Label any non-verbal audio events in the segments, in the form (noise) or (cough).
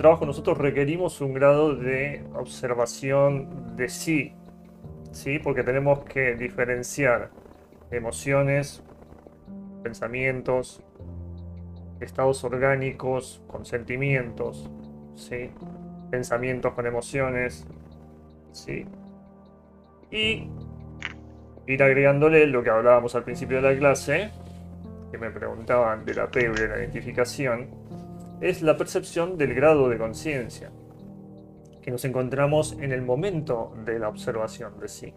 trabajo nosotros requerimos un grado de observación de sí, ¿sí? porque tenemos que diferenciar emociones, pensamientos, estados orgánicos con sentimientos, ¿sí? pensamientos con emociones, ¿sí? y ir agregándole lo que hablábamos al principio de la clase, que me preguntaban del apego y la identificación, es la percepción del grado de conciencia que nos encontramos en el momento de la observación de sí.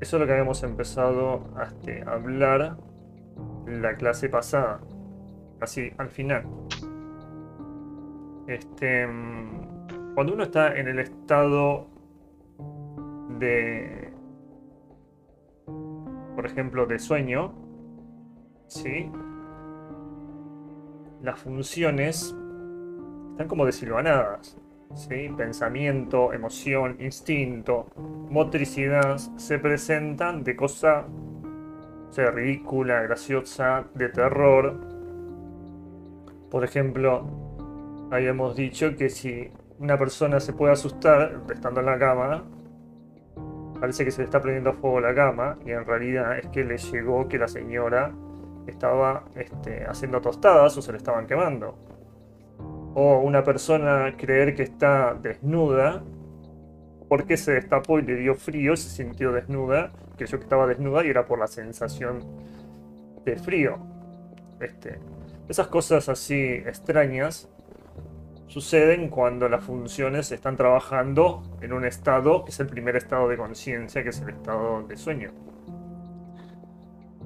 Eso es lo que habíamos empezado este, a hablar en la clase pasada, así al final. Este, mm, cuando uno está en el estado de, por ejemplo, de sueño, ¿sí? Las funciones están como desilvanadas. ¿sí? Pensamiento, emoción, instinto, motricidad se presentan de cosa sea, ridícula, graciosa, de terror. Por ejemplo, habíamos dicho que si una persona se puede asustar estando en la cama, parece que se le está prendiendo fuego la cama y en realidad es que le llegó que la señora estaba este, haciendo tostadas o se le estaban quemando. O una persona creer que está desnuda porque se destapó y le dio frío, se sintió desnuda, creyó que estaba desnuda y era por la sensación de frío. Este, esas cosas así extrañas suceden cuando las funciones están trabajando en un estado que es el primer estado de conciencia, que es el estado de sueño.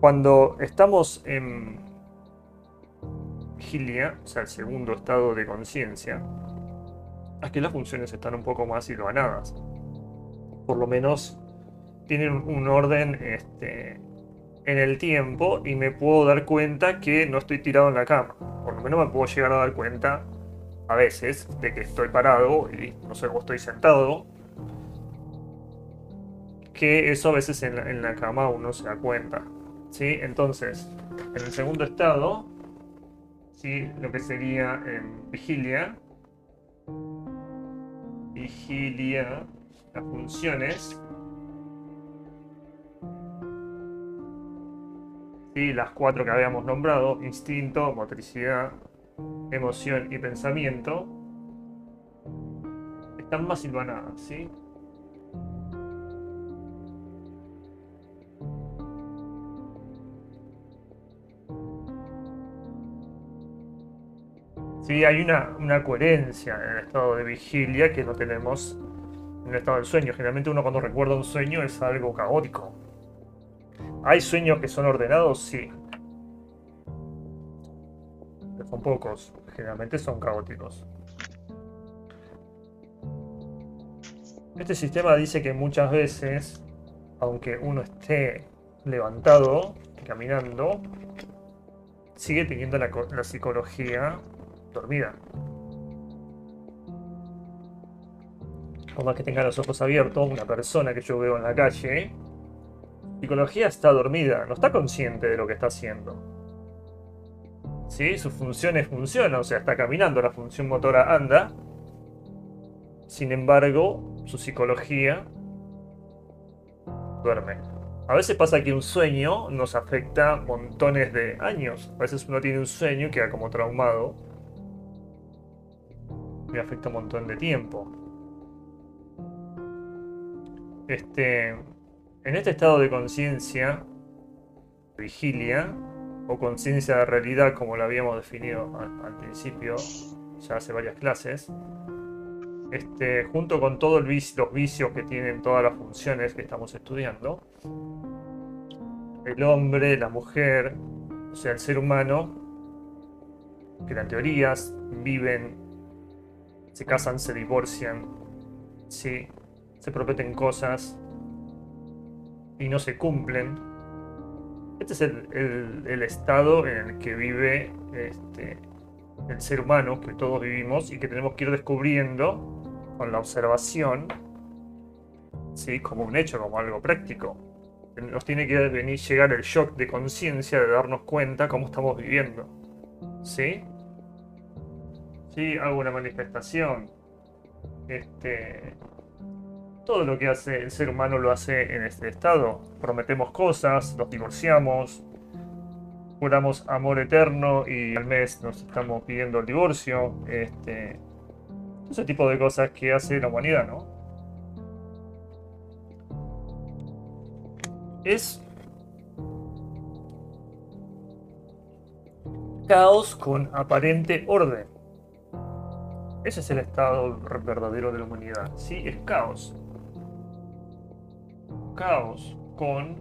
Cuando estamos en vigilia, o sea, el segundo estado de conciencia, aquí las funciones están un poco más hilvanadas. Por lo menos tienen un orden este, en el tiempo y me puedo dar cuenta que no estoy tirado en la cama. Por lo menos me puedo llegar a dar cuenta a veces de que estoy parado y no sé, cómo estoy sentado. Que eso a veces en la cama uno se da cuenta. ¿Sí? Entonces, en el segundo estado, ¿sí? lo que sería en vigilia, vigilia, las funciones, ¿sí? las cuatro que habíamos nombrado, instinto, motricidad, emoción y pensamiento, están más silvanadas, ¿sí? Sí, hay una, una, coherencia en el estado de vigilia que no tenemos en el estado del sueño. Generalmente uno cuando recuerda un sueño es algo caótico. ¿Hay sueños que son ordenados? Sí. Pero son pocos. Generalmente son caóticos. Este sistema dice que muchas veces, aunque uno esté levantado, caminando, sigue teniendo la, la psicología dormida. Por más que tenga los ojos abiertos, una persona que yo veo en la calle, psicología está dormida, no está consciente de lo que está haciendo. ¿Sí? Sus funciones funcionan, o sea, está caminando, la función motora anda. Sin embargo, su psicología duerme. A veces pasa que un sueño nos afecta montones de años. A veces uno tiene un sueño que queda como traumado me afecta un montón de tiempo. Este, en este estado de conciencia, vigilia, o conciencia de realidad, como lo habíamos definido al, principio, ya hace varias clases, este, junto con todos los vicios que tienen todas las funciones que estamos estudiando, el hombre, la mujer, o sea, el ser humano, que en teorías viven se casan, se divorcian, ¿sí? se prometen cosas y no se cumplen. Este es el, estado en el que vive este, el ser humano, que todos vivimos y que tenemos que ir descubriendo con la observación, ¿sí? como un hecho, como algo práctico. Nos tiene que venir llegar el shock de conciencia de darnos cuenta cómo estamos viviendo. ¿Sí? ¿Sí? Hago una manifestación. Este, todo lo que hace el ser humano lo hace en este estado. Prometemos cosas, nos divorciamos, juramos amor eterno y al mes nos estamos pidiendo el divorcio. Este, ese tipo de cosas que hace la humanidad, ¿no? Es caos con aparente orden. Ese es el estado verdadero de la humanidad. Sí, es caos. Caos con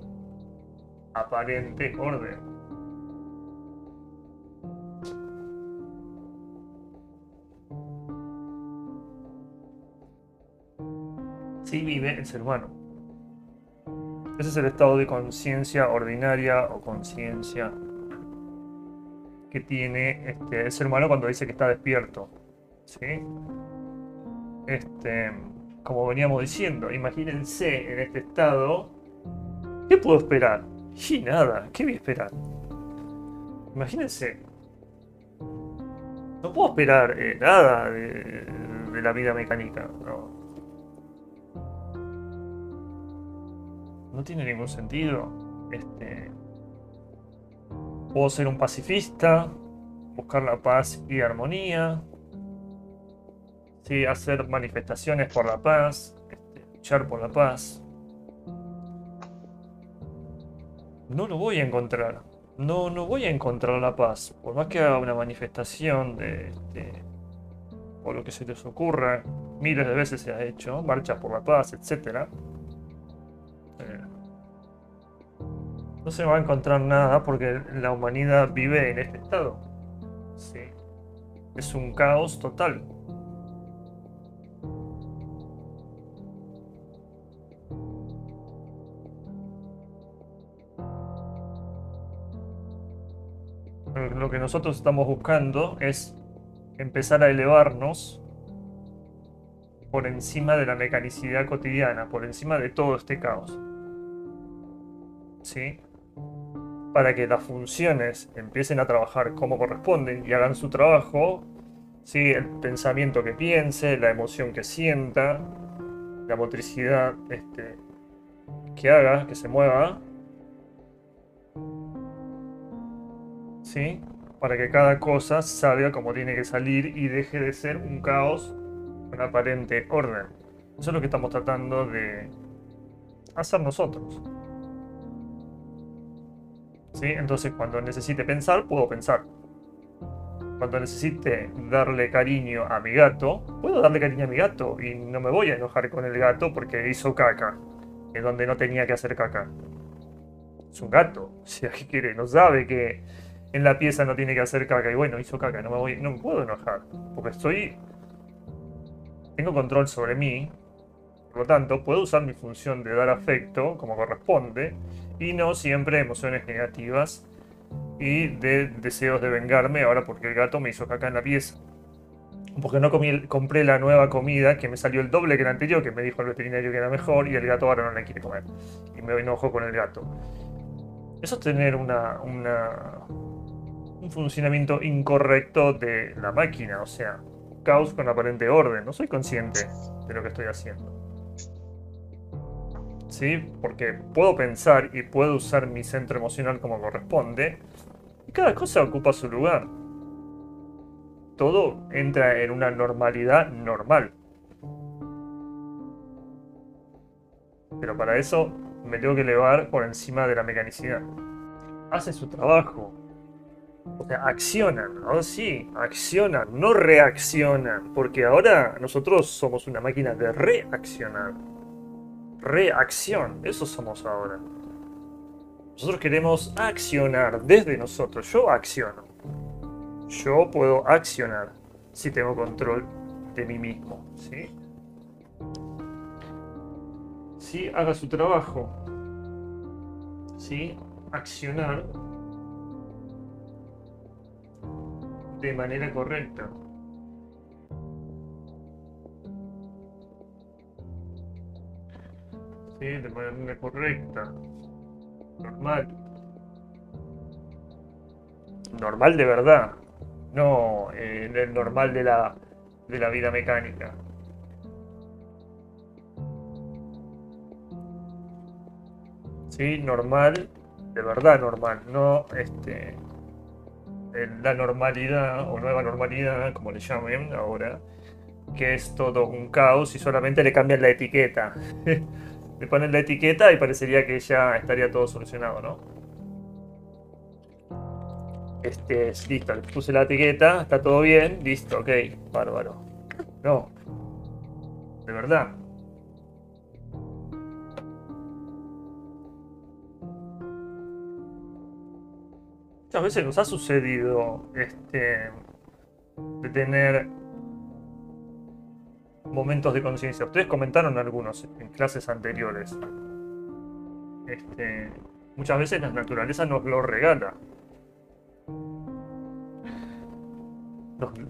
aparente orden. Sí vive el ser humano. Ese es el estado de conciencia ordinaria o conciencia que tiene este, ser humano cuando dice que está despierto. ¿Sí? Este, como veníamos diciendo, imagínense en este estado. ¿Qué puedo esperar? Y nada, ¿qué voy a esperar? Imagínense. No puedo esperar eh, nada de, de, la vida mecánica. No. no tiene ningún sentido. Este, Puedo ser un pacifista, buscar la paz y armonía, ¿sí? hacer manifestaciones por la paz, este, luchar por la paz. No lo voy a encontrar. No, no voy a encontrar la paz. Por más que haga una manifestación de, o lo que se les ocurra, miles de veces se ha hecho, marcha por la paz, etc no se va a encontrar nada porque la humanidad vive en este estado. Sí. Es un caos total. Nosotros estamos buscando es empezar a elevarnos por encima de la mecanicidad cotidiana, por encima de todo este caos. ¿Sí? para que las funciones empiecen a trabajar como corresponden y hagan su trabajo, ¿sí? el pensamiento que piense, la emoción que sienta, la motricidad este, que haga, que se mueva, ¿sí? Para que cada cosa salga como tiene que salir y deje de ser un caos con aparente orden. Eso es lo que estamos tratando de hacer nosotros. Entonces cuando necesite pensar, puedo pensar. Cuando necesite darle cariño a mi gato, puedo darle cariño a mi gato y no me voy a enojar con el gato porque hizo caca, en donde no tenía que hacer caca. Es un gato, si ¿qué quiere? No sabe que en la pieza no tiene que hacer caca y bueno, hizo caca, no me voy, no me puedo enojar, porque estoy tengo control sobre mí, por lo tanto, puedo usar mi función de dar afecto como corresponde y no siempre emociones negativas y de deseos de vengarme ahora porque el gato me hizo caca en la pieza. Porque no comí, compré la nueva comida que me salió el doble que la anterior, que me dijo el veterinario que era mejor y el gato ahora no la quiere comer. Y me enojo con el gato. Eso es tener una, un funcionamiento incorrecto de la máquina, o sea, caos con aparente orden. No soy consciente de lo que estoy haciendo. ¿sí? Porque puedo pensar y puedo usar mi centro emocional como corresponde, y cada cosa ocupa su lugar. Todo entra en una normalidad normal. Pero para eso me tengo que elevar por encima de la mecanicidad. Hace su trabajo. O sea, accionan, ¿no? Sí, accionan, no reaccionan. Porque ahora nosotros somos una máquina de reaccionar reacción. Eso somos ahora. Nosotros queremos accionar desde nosotros. Yo acciono. Yo puedo accionar si tengo control de mí mismo. ¿sí? Si haga su trabajo. ¿sí? Accionar de manera correcta. de manera correcta, normal. Normal de verdad. no eh, el normal de la, de la vida mecánica. Sí, normal, de verdad normal, no este la normalidad o nueva normalidad, como le llamen ahora, que es todo un caos y solamente le cambian la etiqueta. (laughs) le ponen la etiqueta y parecería que ya estaría todo solucionado, ¿no? Este, listo, le puse la etiqueta, está todo bien, listo, ok, bárbaro. No, de verdad. Muchas veces nos ha sucedido este, de tener momentos de conciencia. Ustedes comentaron algunos en clases anteriores. Este, muchas veces la naturaleza nos lo regala.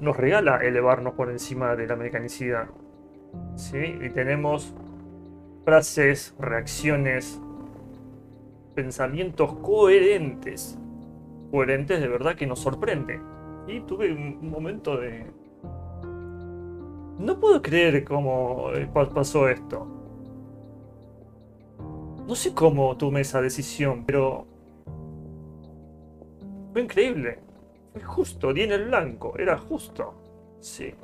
Nos, regala elevarnos por encima de la mecanicidad. ¿sí? Y tenemos frases, reacciones, pensamientos coherentes. Coherentes de verdad que nos sorprende. Y tuve un momento de, no puedo creer cómo eh, pasó esto. No sé cómo tomé esa decisión, pero... Fue increíble. Fue justo, di en el blanco. Era justo. Sí.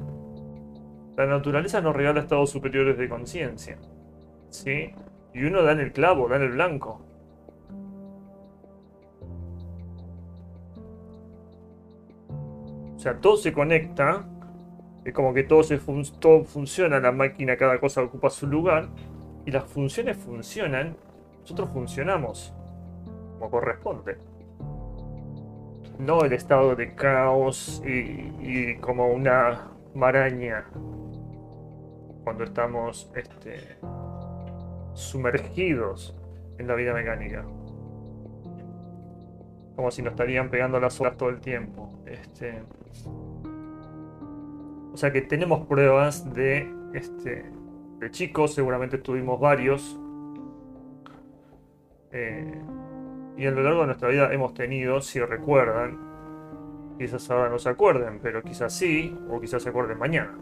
La naturaleza nos regala estados superiores de conciencia. ¿Sí? Y uno da en el clavo, da en el blanco. O sea, todo se conecta es como que todo, se todo funciona, la máquina, cada cosa ocupa su lugar. Y las funciones funcionan, nosotros funcionamos como corresponde. No el estado de caos y, como una maraña cuando estamos este, sumergidos en la vida mecánica. Como si nos estarían pegando las horas todo el tiempo. Este, o sea que tenemos pruebas de, este, de chicos, seguramente tuvimos varios. Eh, y a lo largo de nuestra vida hemos tenido, si recuerdan, quizás ahora no se acuerden, pero quizás sí, o quizás se acuerden mañana.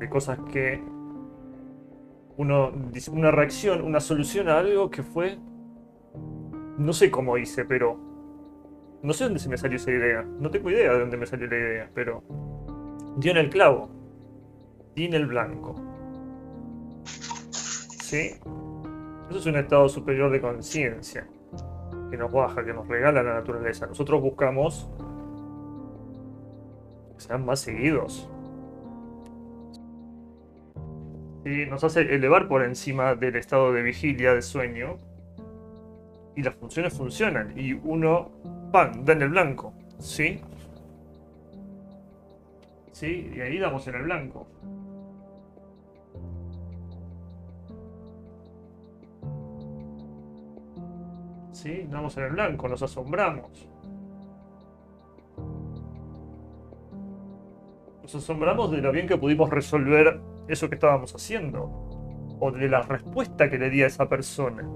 De cosas que uno una reacción, una solución a algo que fue. No sé cómo hice, pero. No sé dónde se me salió esa idea. No tengo idea de dónde me salió la idea, pero dio en el clavo, dio en el blanco. ¿Sí? Eso es un estado superior de conciencia que nos baja, que nos regala la naturaleza. Nosotros buscamos que sean más seguidos. Y nos hace elevar por encima del estado de vigilia, de sueño. Y las funciones funcionan. Y uno, ¡pam!, da en el blanco. ¿Sí? ¿sí? Y ahí damos en el blanco. ¿Sí? Damos en el blanco, nos asombramos. Nos asombramos de lo bien que pudimos resolver eso que estábamos haciendo. O de la respuesta que le di a esa persona.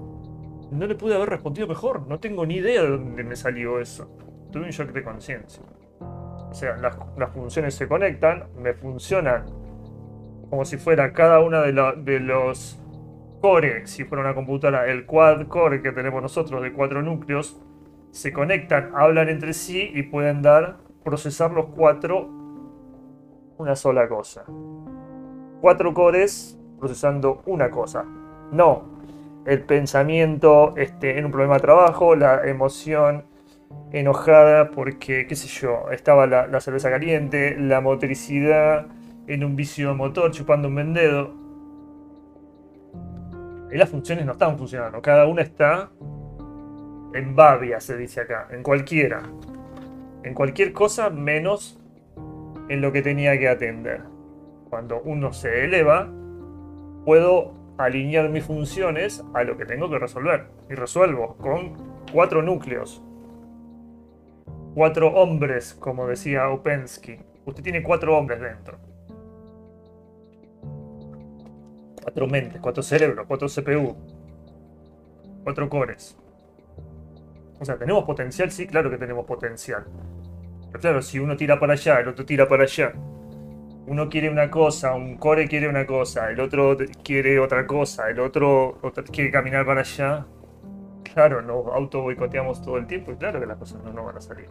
No le pude haber respondido mejor. No tengo ni idea de dónde me salió eso. Tuve un shock de conciencia. O sea, las, funciones se conectan, me funcionan como si fuera cada una de, los core, si fuera una computadora, el quad core que tenemos nosotros de cuatro núcleos, se conectan, hablan entre sí y pueden dar, procesar los cuatro una sola cosa. Cuatro cores procesando una cosa. No, el pensamiento este, en un problema de trabajo, la emoción enojada porque, qué sé yo, estaba la, cerveza caliente, la motricidad en un vicio motor chupando un vendedo. Y las funciones no estaban funcionando, cada una está en babia, se dice acá, en cualquiera. En cualquier cosa menos en lo que tenía que atender. Cuando uno se eleva, puedo alinear mis funciones a lo que tengo que resolver. Y resuelvo con cuatro núcleos Cuatro hombres, como decía Opensky. Usted tiene cuatro hombres dentro. Cuatro mentes, cuatro cerebros, cuatro CPU. Cuatro cores. O sea, ¿tenemos potencial? Sí, claro que tenemos potencial. Pero claro, si uno tira para allá, el otro tira para allá. Uno quiere una cosa, un core quiere una cosa, el otro quiere otra cosa, el otro, quiere caminar para allá. Claro, nos auto boicoteamos todo el tiempo y claro que las cosas no nos van a salir.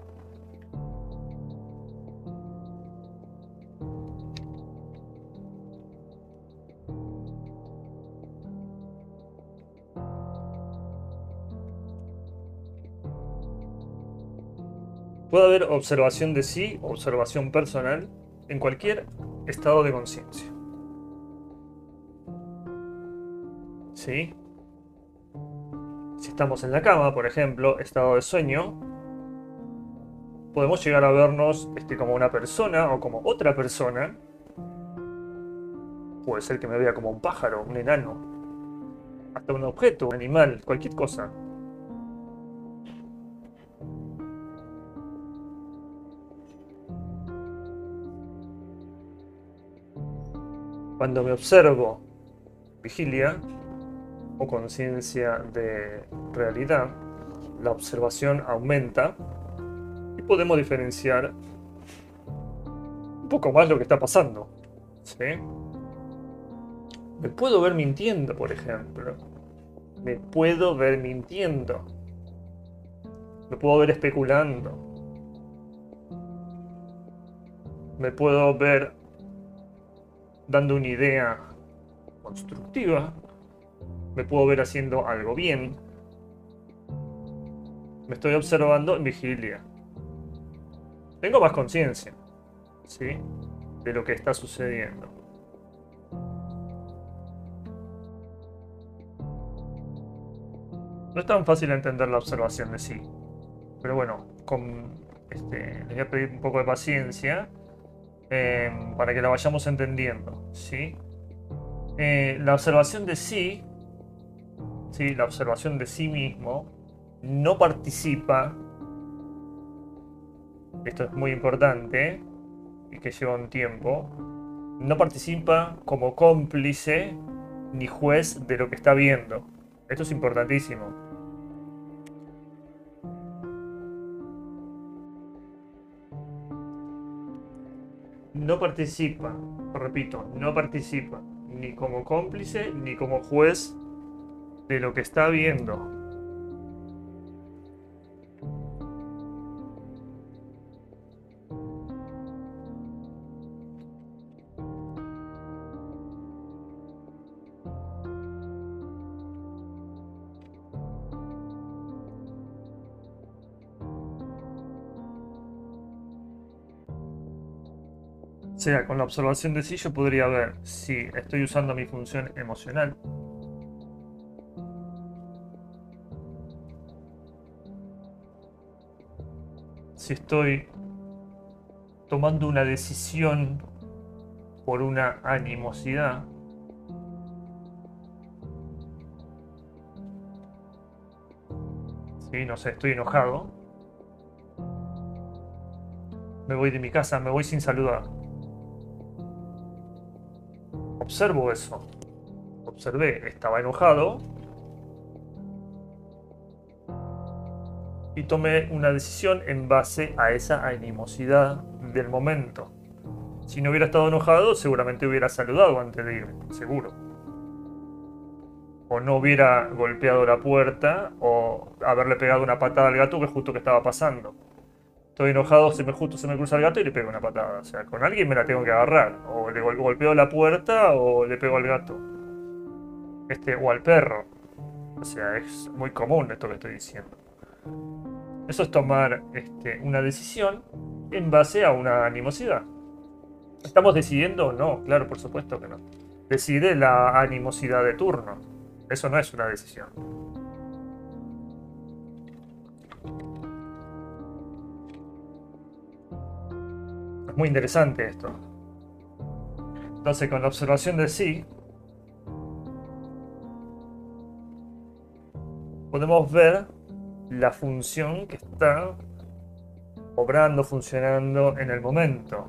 Puede haber observación de sí, observación personal, en cualquier estado de conciencia. ¿Sí? Si estamos en la cama, por ejemplo, estado de sueño, podemos llegar a vernos este, como una persona o como otra persona. Puede ser que me vea como un pájaro, un enano, hasta un objeto, un animal, cualquier cosa. Cuando me observo vigilia o conciencia de realidad, la observación aumenta y podemos diferenciar un poco más lo que está pasando. Me puedo ver mintiendo, por ejemplo. Me puedo ver mintiendo. Me puedo ver especulando. Me puedo ver dando una idea constructiva, me puedo ver haciendo algo bien, me estoy observando en vigilia. Tengo más conciencia, ¿sí? De lo que está sucediendo. No es tan fácil entender la observación de sí. Pero bueno, con, este, les voy a pedir un poco de paciencia Em, para que la vayamos entendiendo. ¿sí? Eh, la observación de sí, ¿sí? la observación de sí mismo, no participa, esto es muy importante y que lleva un tiempo, no participa como cómplice ni juez de lo que está viendo. Esto es importantísimo. No participa, repito, no participa ni como cómplice ni como juez de lo que está viendo. Con la observación de sí yo podría ver si estoy usando mi función emocional. Si estoy tomando una decisión por una animosidad. Sí, no sé, estoy enojado. Me voy de mi casa, me voy sin saludar observo eso. Observé, estaba enojado. Y tomé una decisión en base a esa animosidad del momento. Si no hubiera estado enojado, seguramente hubiera saludado antes de irme, seguro. O no hubiera golpeado la puerta o haberle pegado una patada al gato que justo que estaba pasando estoy enojado, se me justo se me cruza el gato y le pego una patada. O sea, con alguien me la tengo que agarrar. O le golpeo la puerta o le pego al gato. Este, o al perro. O sea, es muy común esto que estoy diciendo. Eso es tomar este, una decisión en base a una animosidad. ¿Estamos decidiendo? No, claro, por supuesto que no. Decide la animosidad de turno. Eso no es una decisión. Muy interesante esto. Entonces, con la observación de sí, podemos ver la función que está obrando, funcionando en el momento.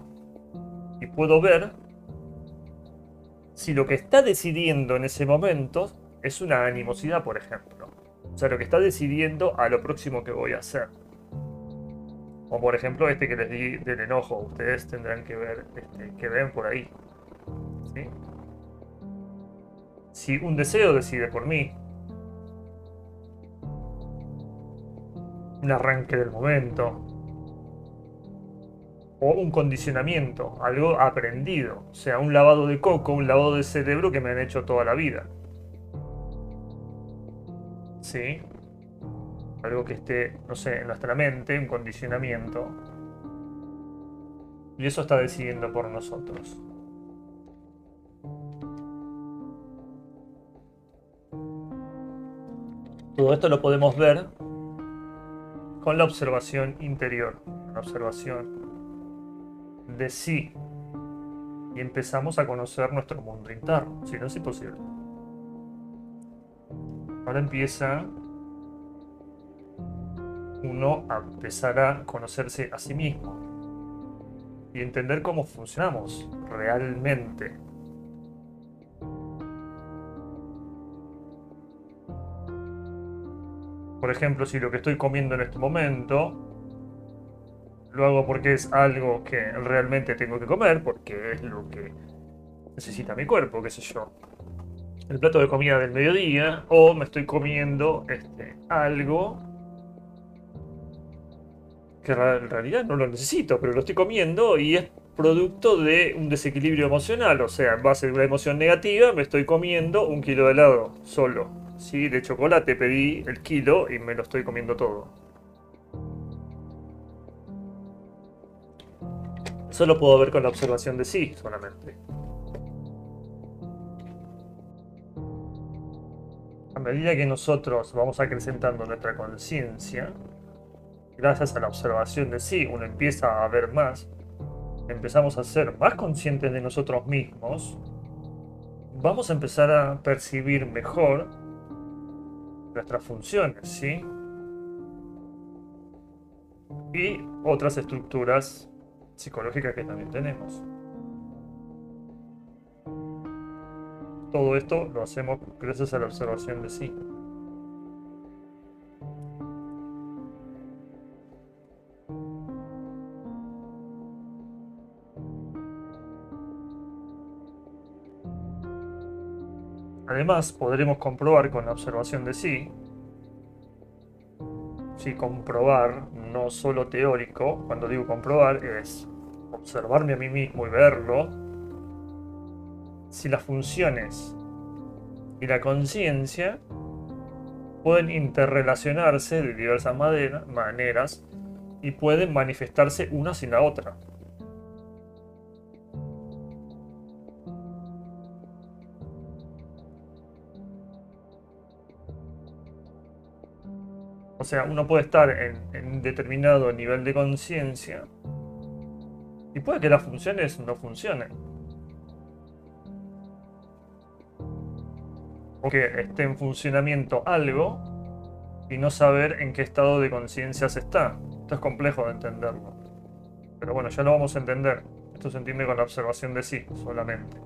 Y puedo ver si lo que está decidiendo en ese momento es una animosidad, por ejemplo. O sea, lo que está decidiendo a lo próximo que voy a hacer. O por ejemplo este que les di del enojo, ustedes tendrán que ver, este, que ven por ahí. Si un deseo decide por mí, un arranque del momento, o un condicionamiento, algo aprendido, o sea, un lavado de coco, un lavado de cerebro que me han hecho toda la vida. ¿Sí? Algo que esté, no sé, en nuestra mente, un condicionamiento. Y eso está decidiendo por nosotros. Todo esto lo podemos ver con la observación interior, la observación de sí y empezamos a conocer nuestro mundo interno, si no es imposible. Ahora empieza uno a empezar a conocerse a sí mismo y entender cómo funcionamos realmente. Por ejemplo, si lo que estoy comiendo en este momento lo hago porque es algo que realmente tengo que comer, porque es lo que necesita mi cuerpo, qué sé yo. El plato de comida del mediodía, o me estoy comiendo este, algo que en realidad no lo necesito, pero lo estoy comiendo y es producto de un desequilibrio emocional, o sea, en base a una emoción negativa me estoy comiendo un kilo de helado solo. ¿sí? De chocolate pedí el kilo y me lo estoy comiendo todo. Solo puedo ver con la observación de sí solamente. A medida que nosotros vamos acrecentando nuestra conciencia, gracias a la observación de sí, uno empieza a ver más, empezamos a ser más conscientes de nosotros mismos, vamos a empezar a percibir mejor nuestras funciones, ¿sí? Y otras estructuras psicológica que también tenemos. Todo esto lo hacemos gracias a la observación de sí. Además, podremos comprobar con la observación de sí, si comprobar, no solo teórico, cuando digo comprobar es observarme a mí mismo y verlo, si las funciones y la conciencia pueden interrelacionarse de diversas maneras y pueden manifestarse una sin la otra. Sea, uno puede estar en, un determinado nivel de conciencia y puede que las funciones no funcionen. O que esté en funcionamiento algo y no saber en qué estado de conciencia se está. Esto es complejo de entenderlo. Pero bueno, ya lo vamos a entender. Esto se entiende con la observación de sí solamente.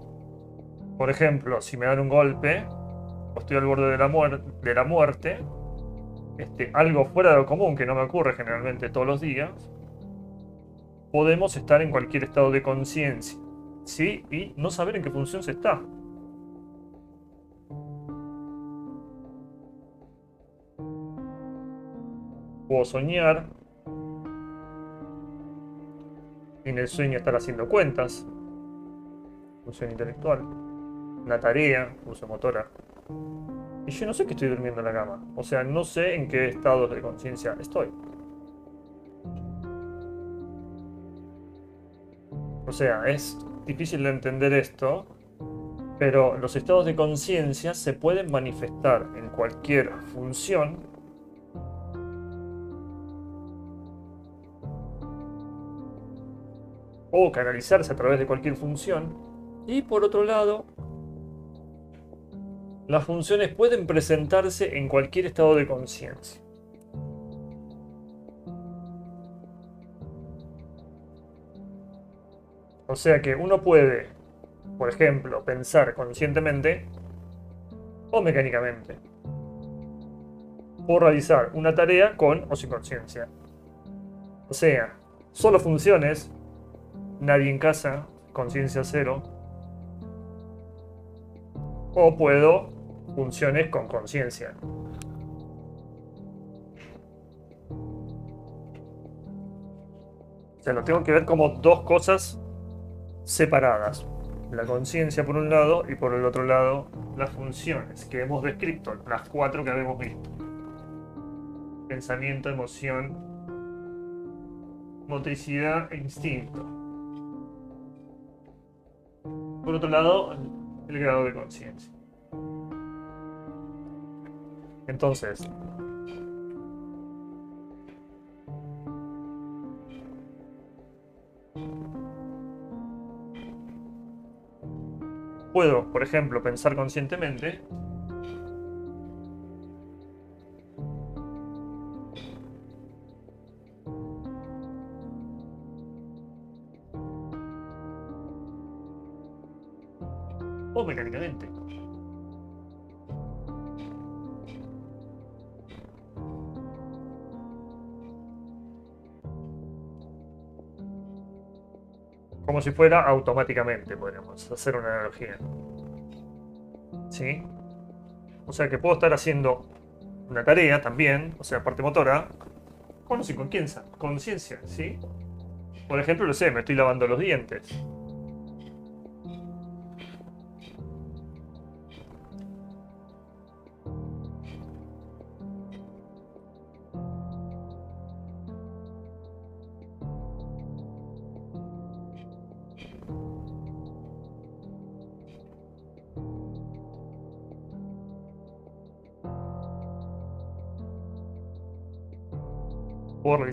Por ejemplo, si me dan un golpe o estoy al borde de la muerte, este, algo fuera de lo común que no me ocurre generalmente todos los días, podemos estar en cualquier estado de conciencia, ¿sí? Y no saber en qué función se está. Puedo soñar. En el sueño estar haciendo cuentas. Función intelectual. Una tarea, función motora. Y yo no sé que estoy durmiendo en la cama. O sea, no sé en qué estado de conciencia estoy. O sea, es difícil de entender esto, pero los estados de conciencia se pueden manifestar en cualquier función o canalizarse a través de cualquier función. Y por otro lado, las funciones pueden presentarse en cualquier estado de conciencia. O sea que uno puede, por ejemplo, pensar conscientemente o mecánicamente. O realizar una tarea con o sin conciencia. O sea, solo funciones, nadie en casa, conciencia cero. O puedo funciones con conciencia. O sea, lo tengo que ver como dos cosas separadas. La conciencia por un lado y por el otro lado las funciones que hemos descrito, las cuatro que habíamos visto. Pensamiento, emoción, motricidad e instinto. Por otro lado, el grado de conciencia. Entonces, puedo, por ejemplo, pensar conscientemente si fuera automáticamente, podríamos hacer una analogía. ¿Sí? O sea que puedo estar haciendo una tarea también, o sea, parte motora, con sin conciencia, ¿sí? Por ejemplo, lo sé, me estoy lavando los dientes.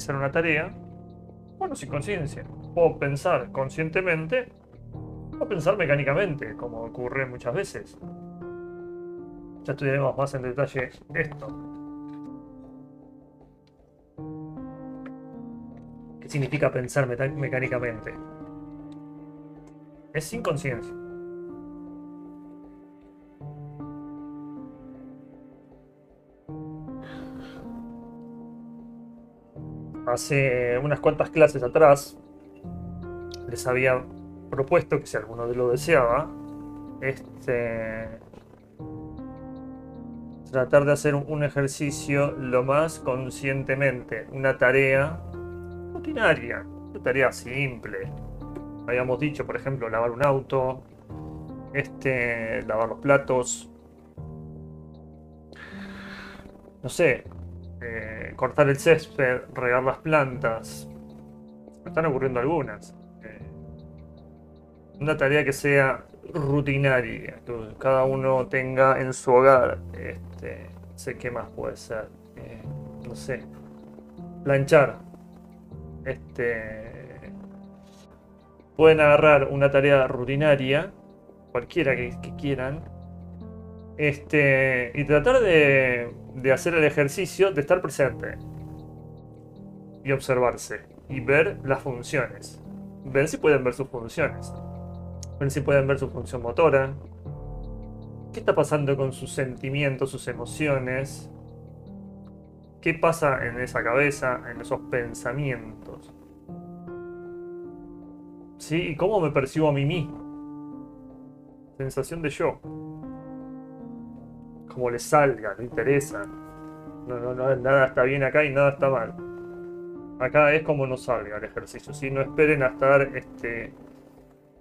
Realizar una tarea, bueno, sin conciencia. Puedo pensar conscientemente o pensar mecánicamente, como ocurre muchas veces. Ya estudiaremos más en detalle esto. ¿Qué significa pensar mecánicamente? Es sin conciencia. Hace unas cuantas clases atrás les había propuesto que si alguno de lo deseaba, este, tratar de hacer un ejercicio lo más conscientemente, una tarea rutinaria, una tarea simple. Habíamos dicho, por ejemplo, lavar un auto, este, lavar los platos, no sé, eh, cortar el césped, regar las plantas. Me están ocurriendo algunas. Eh, una tarea que sea rutinaria, que cada uno tenga en su hogar. Este, no sé qué más puede ser. Eh, no sé. Planchar. Este. Pueden agarrar una tarea rutinaria, cualquiera que quieran, este, y tratar de, de hacer el ejercicio de estar presente y observarse y ver las funciones. Ver si pueden ver sus funciones. Ver si pueden ver su función motora. ¿Qué está pasando con sus sentimientos, sus emociones? ¿Qué pasa en esa cabeza, en esos pensamientos? ¿Sí? ¿Y cómo me percibo a mí mismo? Sensación de yo como les salga, no interesa. No, no, no, nada está bien acá y nada está mal. Acá es como nos salga el ejercicio, si no esperen a estar, este,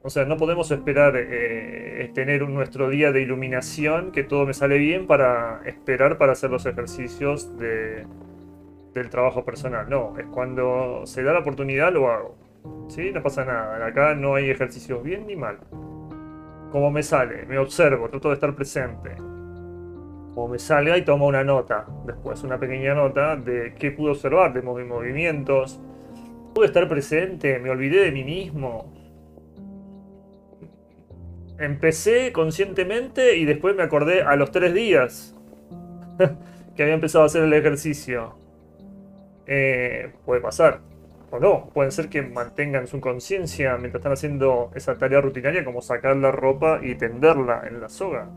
o sea, no podemos esperar eh, tener nuestro día de iluminación, que todo me sale bien para esperar para hacer los ejercicios de, del trabajo personal. No, es cuando se da la oportunidad lo hago. ¿Sí? No pasa nada. Acá no hay ejercicios bien ni mal. Como me sale, me observo, trato de estar presente o me salga y tomo una nota, después una pequeña nota de qué pude observar de mis movimientos. Pude estar presente, me olvidé de mí mismo. Empecé conscientemente y después me acordé a los tres días (laughs) que había empezado a hacer el ejercicio. Eh, puede pasar. O no, puede ser que mantengan su conciencia mientras están haciendo esa tarea rutinaria como sacar la ropa y tenderla en la soga.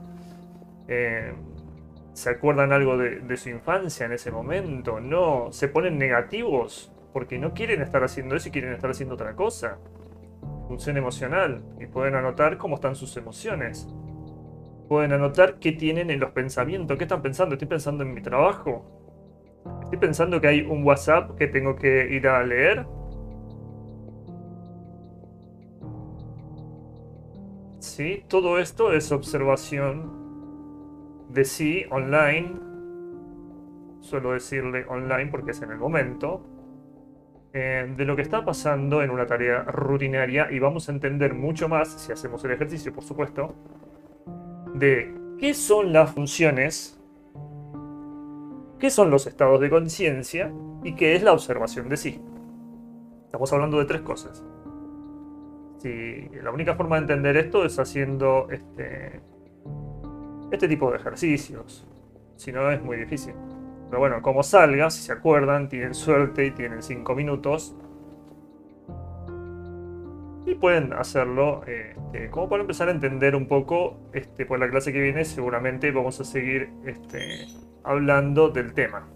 Eh, ¿Se acuerdan algo de, su infancia en ese momento? No. ¿Se ponen negativos porque no quieren estar haciendo eso y quieren estar haciendo otra cosa. Función emocional. Y pueden anotar cómo están sus emociones. Pueden anotar qué tienen en los pensamientos. ¿Qué están pensando? ¿Estoy pensando en mi trabajo? ¿Estoy pensando que hay un WhatsApp que tengo que ir a leer? Sí, todo esto es observación de sí online. Suelo decirle online porque es en el momento. Eh, de lo que está pasando en una tarea rutinaria y vamos a entender mucho más, si hacemos el ejercicio por supuesto, de qué son las funciones, qué son los estados de conciencia y qué es la observación de sí. Estamos hablando de tres cosas. Si la única forma de entender esto es haciendo este, este tipo de ejercicios. Si no, es muy difícil. Pero bueno, como salga, si se acuerdan, tienen suerte y tienen 5 minutos. Y pueden hacerlo este, como para empezar a entender un poco. Este, por la clase que viene seguramente vamos a seguir este, hablando del tema.